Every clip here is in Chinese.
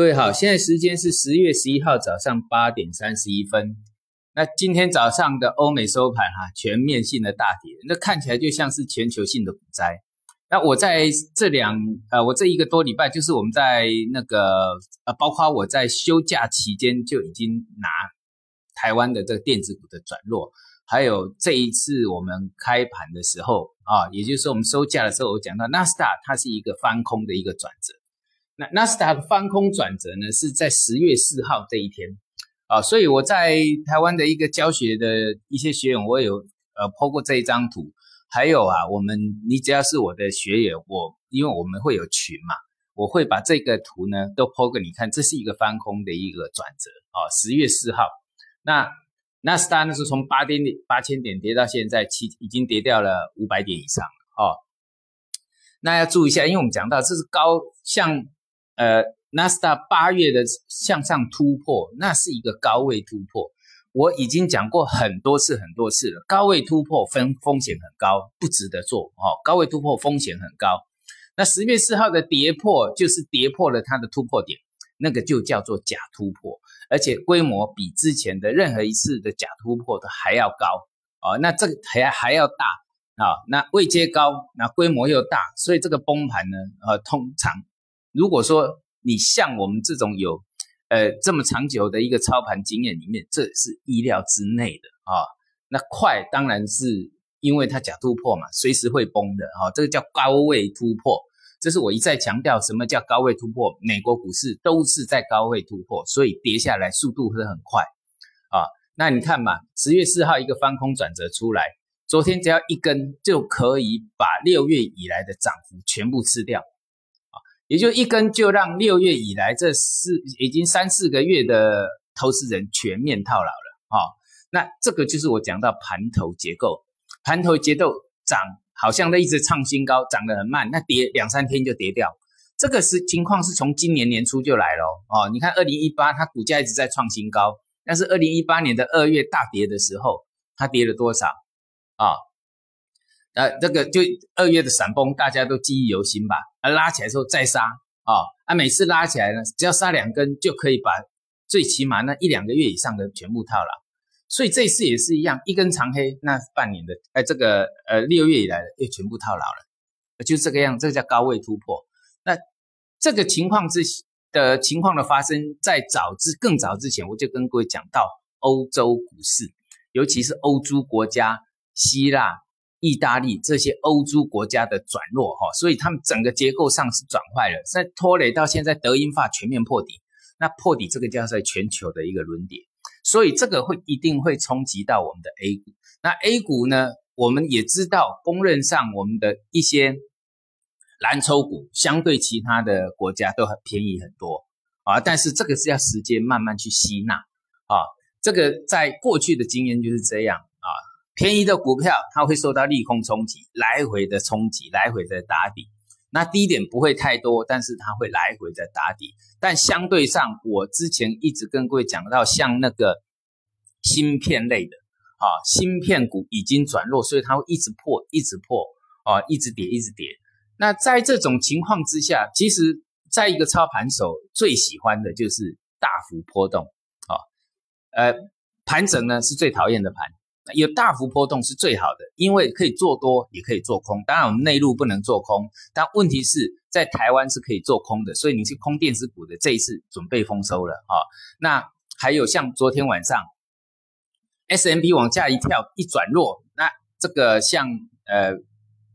各位好，现在时间是十月十一号早上八点三十一分。那今天早上的欧美收盘哈，全面性的大跌，那看起来就像是全球性的股灾。那我在这两呃，我这一个多礼拜，就是我们在那个呃，包括我在休假期间就已经拿台湾的这个电子股的转弱，还有这一次我们开盘的时候啊，也就是说我们收价的时候，我讲到纳斯达它是一个翻空的一个转折。那纳斯达克翻空转折呢，是在十月四号这一天啊，所以我在台湾的一个教学的一些学员，我有呃剖过这一张图，还有啊，我们你只要是我的学员，我因为我们会有群嘛，我会把这个图呢都剖给你看，这是一个翻空的一个转折啊，十月四号，那纳斯达呢是从八点八千点跌到现在七，已经跌掉了五百点以上了哦。那要注意一下，因为我们讲到这是高像。呃，纳斯达八月的向上突破，那是一个高位突破。我已经讲过很多次很多次了，高位突破风风险很高，不值得做哦。高位突破风险很高。那十月四号的跌破，就是跌破了它的突破点，那个就叫做假突破，而且规模比之前的任何一次的假突破都还要高哦。那这个还还要大啊。那位阶高，那规模又大，所以这个崩盘呢，呃，通常。如果说你像我们这种有，呃，这么长久的一个操盘经验里面，这是意料之内的啊。那快当然是因为它假突破嘛，随时会崩的啊。这个叫高位突破，这是我一再强调，什么叫高位突破？美国股市都是在高位突破，所以跌下来速度会很快啊。那你看嘛，十月四号一个翻空转折出来，昨天只要一根就可以把六月以来的涨幅全部吃掉。也就一根就让六月以来这四已经三四个月的投资人全面套牢了啊！那这个就是我讲到盘头结构，盘头结构涨好像都一直创新高，涨得很慢，那跌两三天就跌掉。这个是情况是从今年年初就来了哦。你看二零一八它股价一直在创新高，但是二零一八年的二月大跌的时候，它跌了多少啊？呃，这个就二月的闪崩，大家都记忆犹新吧？啊，拉起来之后再杀啊，啊，每次拉起来呢，只要杀两根就可以把最起码那一两个月以上的全部套牢。所以这次也是一样，一根长黑，那半年的，哎，这个呃六月以来的又全部套牢了，就这个样，这个叫高位突破。那这个情况之的情况的发生，在早之更早之前，我就跟各位讲到欧洲股市，尤其是欧洲国家，希腊。意大利这些欧洲国家的转弱哈，所以他们整个结构上是转坏了，在拖累到现在德英法全面破底，那破底这个叫在全球的一个轮跌，所以这个会一定会冲击到我们的 A 股。那 A 股呢，我们也知道，公认上我们的一些蓝筹股相对其他的国家都很便宜很多啊，但是这个是要时间慢慢去吸纳啊，这个在过去的经验就是这样。便宜的股票，它会受到利空冲击，来回的冲击，来回的打底。那低点不会太多，但是它会来回的打底。但相对上，我之前一直跟各位讲到，像那个芯片类的，啊，芯片股已经转弱，所以它会一直破，一直破，啊，一直跌，一直跌。那在这种情况之下，其实在一个操盘手最喜欢的就是大幅波动，啊，呃，盘整呢是最讨厌的盘。有大幅波动是最好的，因为可以做多也可以做空。当然，我们内陆不能做空，但问题是在台湾是可以做空的。所以你是空电子股的，这一次准备丰收了啊。那还有像昨天晚上 S M B 往下一跳一转弱，那这个像呃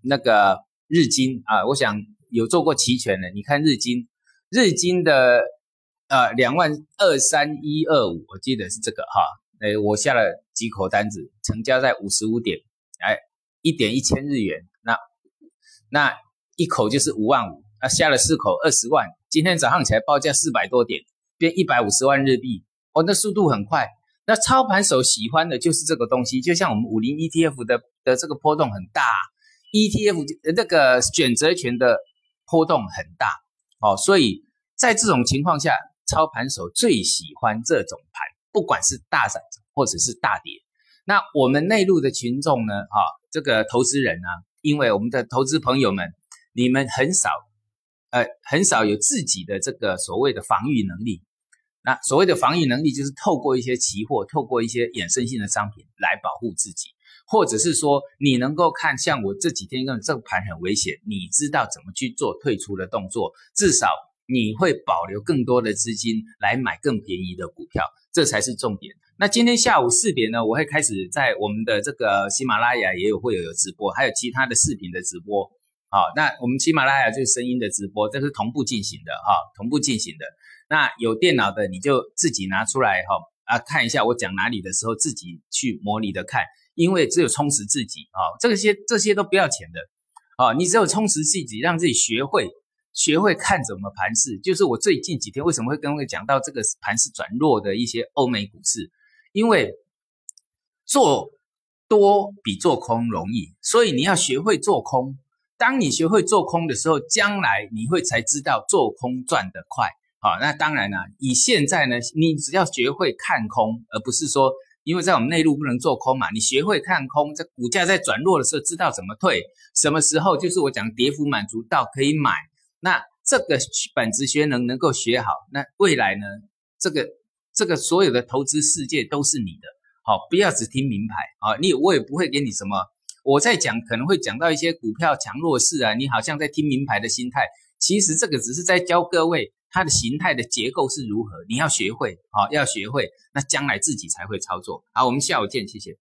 那个日经啊，我想有做过期权的，你看日经，日经的呃两万二三一二五，我记得是这个哈。哎，我下了几口单子，成交在五十五点，哎，一点一千日元，那那一口就是五万五，那下了四口二十万，今天早上起来报价四百多点，变一百五十万日币，哦，那速度很快。那操盘手喜欢的就是这个东西，就像我们五零 ETF 的的这个波动很大，ETF 那个选择权的波动很大，哦，所以在这种情况下，操盘手最喜欢这种盘。不管是大涨或者是大跌，那我们内陆的群众呢？哈，这个投资人呢？因为我们的投资朋友们，你们很少，呃很少有自己的这个所谓的防御能力。那所谓的防御能力，就是透过一些期货，透过一些衍生性的商品来保护自己，或者是说你能够看，像我这几天用这个盘很危险，你知道怎么去做退出的动作，至少你会保留更多的资金来买更便宜的股票，这才是重点。那今天下午四点呢，我会开始在我们的这个喜马拉雅也有会有有直播，还有其他的视频的直播。好，那我们喜马拉雅就是声音的直播，这是同步进行的哈，同步进行的。那有电脑的你就自己拿出来哈啊看一下我讲哪里的时候，自己去模拟的看，因为只有充实自己啊，这些这些都不要钱的啊，你只有充实自己，让自己学会学会看怎么盘势。就是我最近几天为什么会跟各位讲到这个盘势转弱的一些欧美股市。因为做多比做空容易，所以你要学会做空。当你学会做空的时候，将来你会才知道做空赚得快。好，那当然了，以现在呢，你只要学会看空，而不是说，因为在我们内陆不能做空嘛。你学会看空，在股价在转弱的时候，知道怎么退，什么时候就是我讲跌幅满足到可以买。那这个本职学能能够学好，那未来呢，这个。这个所有的投资世界都是你的，好，不要只听名牌啊！你我也不会给你什么，我在讲可能会讲到一些股票强弱势啊，你好像在听名牌的心态，其实这个只是在教各位它的形态的结构是如何，你要学会，好，要学会，那将来自己才会操作。好，我们下午见，谢谢。